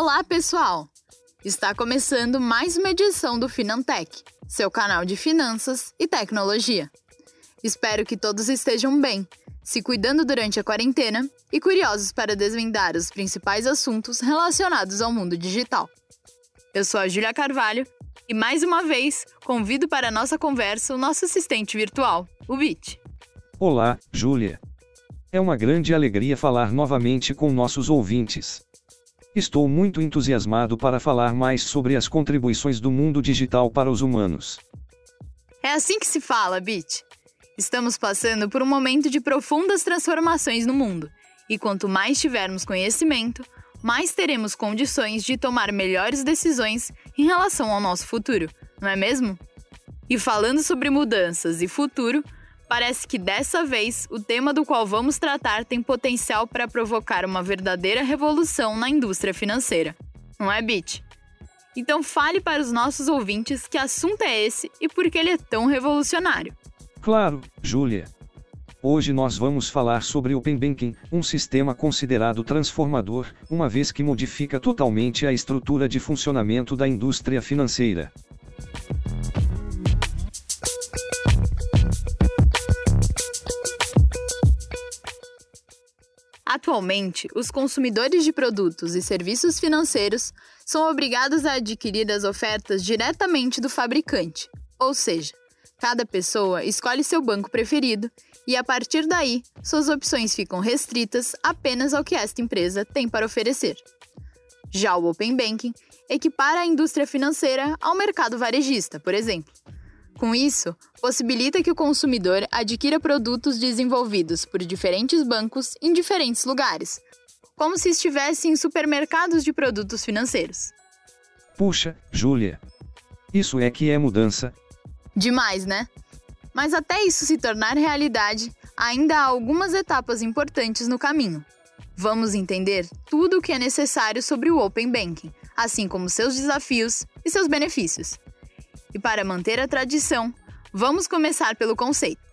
Olá, pessoal! Está começando mais uma edição do Finantech, seu canal de finanças e tecnologia. Espero que todos estejam bem, se cuidando durante a quarentena e curiosos para desvendar os principais assuntos relacionados ao mundo digital. Eu sou a Júlia Carvalho e mais uma vez convido para a nossa conversa o nosso assistente virtual, o Bit. Olá, Júlia. É uma grande alegria falar novamente com nossos ouvintes. Estou muito entusiasmado para falar mais sobre as contribuições do mundo digital para os humanos. É assim que se fala, Bit. Estamos passando por um momento de profundas transformações no mundo, e quanto mais tivermos conhecimento, mais teremos condições de tomar melhores decisões em relação ao nosso futuro, não é mesmo? E falando sobre mudanças e futuro, Parece que dessa vez o tema do qual vamos tratar tem potencial para provocar uma verdadeira revolução na indústria financeira. Não é, Bit? Então fale para os nossos ouvintes que assunto é esse e por que ele é tão revolucionário. Claro, Júlia. Hoje nós vamos falar sobre Open Banking, um sistema considerado transformador, uma vez que modifica totalmente a estrutura de funcionamento da indústria financeira. Atualmente, os consumidores de produtos e serviços financeiros são obrigados a adquirir as ofertas diretamente do fabricante, ou seja, cada pessoa escolhe seu banco preferido e, a partir daí, suas opções ficam restritas apenas ao que esta empresa tem para oferecer. Já o Open Banking equipara a indústria financeira ao mercado varejista, por exemplo com isso, possibilita que o consumidor adquira produtos desenvolvidos por diferentes bancos em diferentes lugares, como se estivesse em supermercados de produtos financeiros. Puxa, Júlia. Isso é que é mudança. Demais, né? Mas até isso se tornar realidade, ainda há algumas etapas importantes no caminho. Vamos entender tudo o que é necessário sobre o Open Banking, assim como seus desafios e seus benefícios. E para manter a tradição, vamos começar pelo conceito.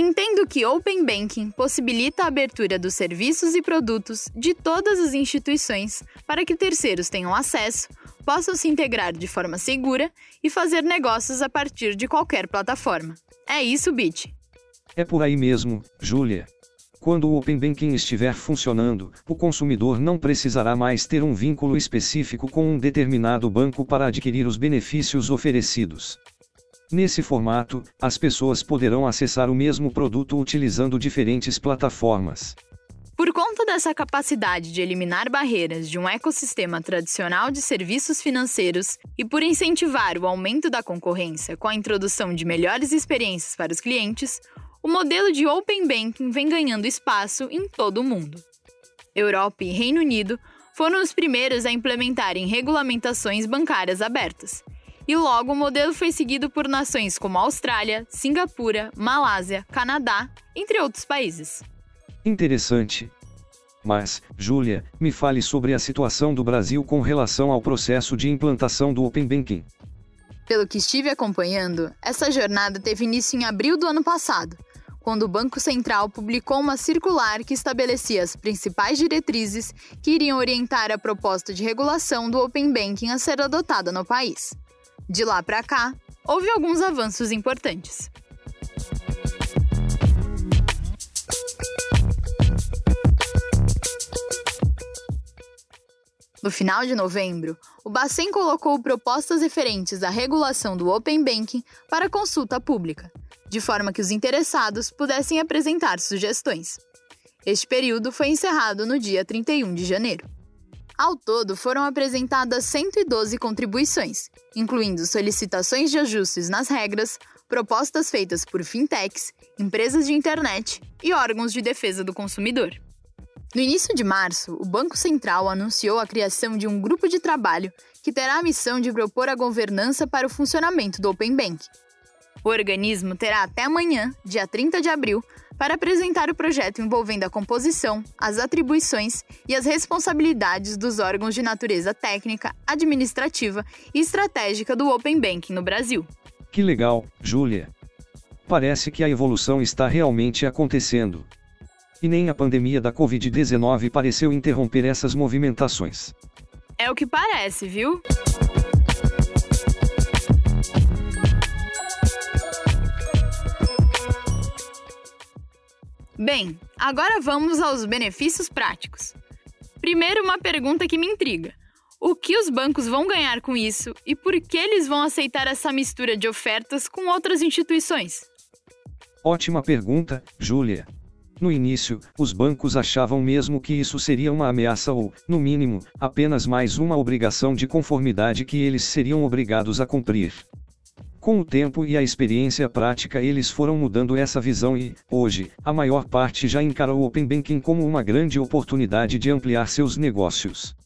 Entendo que Open Banking possibilita a abertura dos serviços e produtos de todas as instituições para que terceiros tenham acesso, possam se integrar de forma segura e fazer negócios a partir de qualquer plataforma. É isso, Bit. É por aí mesmo, Júlia. Quando o Open Banking estiver funcionando, o consumidor não precisará mais ter um vínculo específico com um determinado banco para adquirir os benefícios oferecidos. Nesse formato, as pessoas poderão acessar o mesmo produto utilizando diferentes plataformas. Por conta dessa capacidade de eliminar barreiras de um ecossistema tradicional de serviços financeiros e por incentivar o aumento da concorrência com a introdução de melhores experiências para os clientes, o modelo de Open Banking vem ganhando espaço em todo o mundo. Europa e Reino Unido foram os primeiros a implementarem regulamentações bancárias abertas. E logo o modelo foi seguido por nações como Austrália, Singapura, Malásia, Canadá, entre outros países. Interessante. Mas, Júlia, me fale sobre a situação do Brasil com relação ao processo de implantação do Open Banking. Pelo que estive acompanhando, essa jornada teve início em abril do ano passado, quando o Banco Central publicou uma circular que estabelecia as principais diretrizes que iriam orientar a proposta de regulação do Open Banking a ser adotada no país. De lá para cá, houve alguns avanços importantes. No final de novembro, o Bacen colocou propostas referentes à regulação do Open Banking para consulta pública, de forma que os interessados pudessem apresentar sugestões. Este período foi encerrado no dia 31 de janeiro. Ao todo, foram apresentadas 112 contribuições, incluindo solicitações de ajustes nas regras, propostas feitas por fintechs, empresas de internet e órgãos de defesa do consumidor. No início de março, o Banco Central anunciou a criação de um grupo de trabalho que terá a missão de propor a governança para o funcionamento do Open Bank. O organismo terá até amanhã, dia 30 de abril, para apresentar o projeto envolvendo a composição, as atribuições e as responsabilidades dos órgãos de natureza técnica, administrativa e estratégica do Open Banking no Brasil. Que legal, Júlia! parece que a evolução está realmente acontecendo. E nem a pandemia da Covid-19 pareceu interromper essas movimentações. É o que parece, viu? Bem, agora vamos aos benefícios práticos. Primeiro, uma pergunta que me intriga. O que os bancos vão ganhar com isso e por que eles vão aceitar essa mistura de ofertas com outras instituições? Ótima pergunta, Júlia. No início, os bancos achavam mesmo que isso seria uma ameaça ou, no mínimo, apenas mais uma obrigação de conformidade que eles seriam obrigados a cumprir. Com o tempo e a experiência prática, eles foram mudando essa visão e, hoje, a maior parte já encara o Open Banking como uma grande oportunidade de ampliar seus negócios.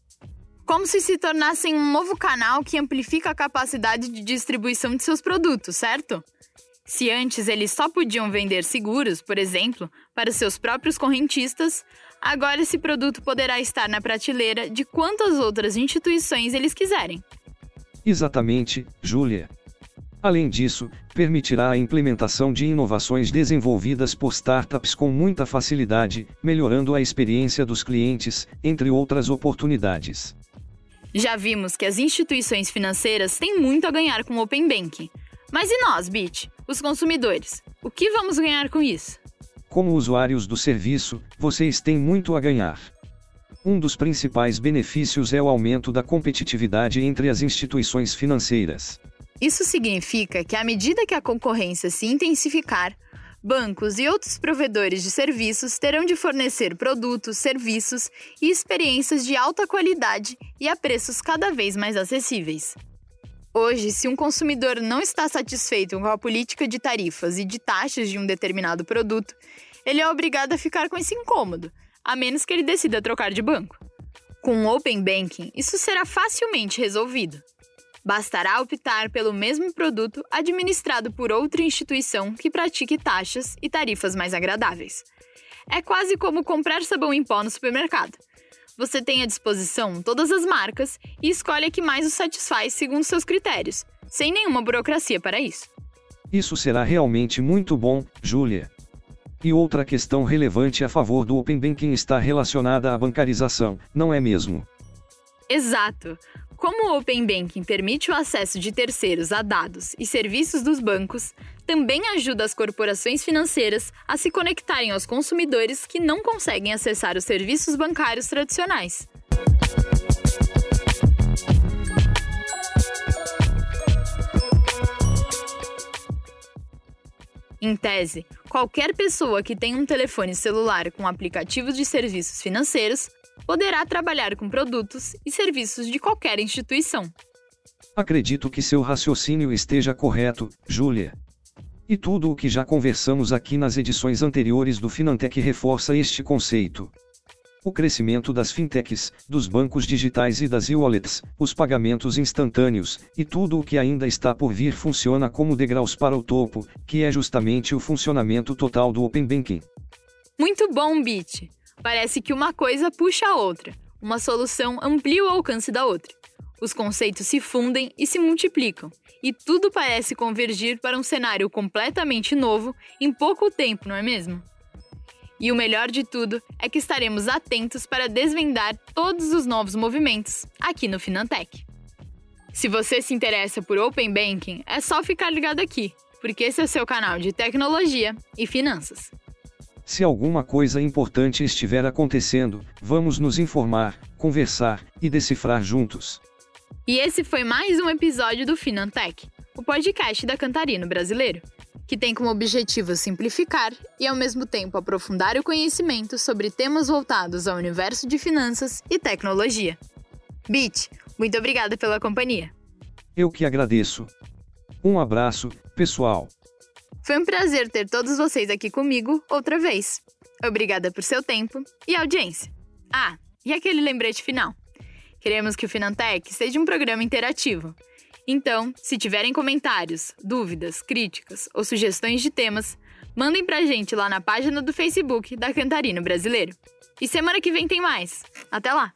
Como se se tornassem um novo canal que amplifica a capacidade de distribuição de seus produtos, certo? Se antes eles só podiam vender seguros, por exemplo, para seus próprios correntistas, agora esse produto poderá estar na prateleira de quantas outras instituições eles quiserem. Exatamente, Júlia. Além disso, permitirá a implementação de inovações desenvolvidas por startups com muita facilidade, melhorando a experiência dos clientes, entre outras oportunidades. Já vimos que as instituições financeiras têm muito a ganhar com o Open Banking. Mas e nós, Bit, os consumidores? O que vamos ganhar com isso? Como usuários do serviço, vocês têm muito a ganhar. Um dos principais benefícios é o aumento da competitividade entre as instituições financeiras. Isso significa que, à medida que a concorrência se intensificar, bancos e outros provedores de serviços terão de fornecer produtos, serviços e experiências de alta qualidade e a preços cada vez mais acessíveis. Hoje, se um consumidor não está satisfeito com a política de tarifas e de taxas de um determinado produto, ele é obrigado a ficar com esse incômodo, a menos que ele decida trocar de banco. Com o Open Banking, isso será facilmente resolvido. Bastará optar pelo mesmo produto administrado por outra instituição que pratique taxas e tarifas mais agradáveis. É quase como comprar sabão em pó no supermercado. Você tem à disposição todas as marcas e escolhe a que mais o satisfaz segundo seus critérios, sem nenhuma burocracia para isso. Isso será realmente muito bom, Júlia. E outra questão relevante a favor do Open Banking está relacionada à bancarização, não é mesmo? Exato. Como o Open Banking permite o acesso de terceiros a dados e serviços dos bancos, também ajuda as corporações financeiras a se conectarem aos consumidores que não conseguem acessar os serviços bancários tradicionais. Em tese, qualquer pessoa que tenha um telefone celular com aplicativos de serviços financeiros poderá trabalhar com produtos e serviços de qualquer instituição. Acredito que seu raciocínio esteja correto, Júlia. E tudo o que já conversamos aqui nas edições anteriores do Finantech reforça este conceito. O crescimento das fintechs, dos bancos digitais e das e-wallets, os pagamentos instantâneos, e tudo o que ainda está por vir funciona como degraus para o topo, que é justamente o funcionamento total do Open Banking. Muito bom, Bit! Parece que uma coisa puxa a outra, uma solução amplia o alcance da outra. Os conceitos se fundem e se multiplicam, e tudo parece convergir para um cenário completamente novo em pouco tempo, não é mesmo? E o melhor de tudo é que estaremos atentos para desvendar todos os novos movimentos aqui no Finantech. Se você se interessa por Open Banking, é só ficar ligado aqui, porque esse é o seu canal de tecnologia e finanças. Se alguma coisa importante estiver acontecendo, vamos nos informar, conversar e decifrar juntos. E esse foi mais um episódio do Finantech, o podcast da Cantarino Brasileiro, que tem como objetivo simplificar e ao mesmo tempo aprofundar o conhecimento sobre temas voltados ao universo de finanças e tecnologia. Bit, muito obrigada pela companhia. Eu que agradeço. Um abraço, pessoal. Foi um prazer ter todos vocês aqui comigo outra vez. Obrigada por seu tempo e audiência. Ah, e aquele lembrete final. Queremos que o Finantech seja um programa interativo. Então, se tiverem comentários, dúvidas, críticas ou sugestões de temas, mandem pra gente lá na página do Facebook da Cantarino Brasileiro. E semana que vem tem mais. Até lá!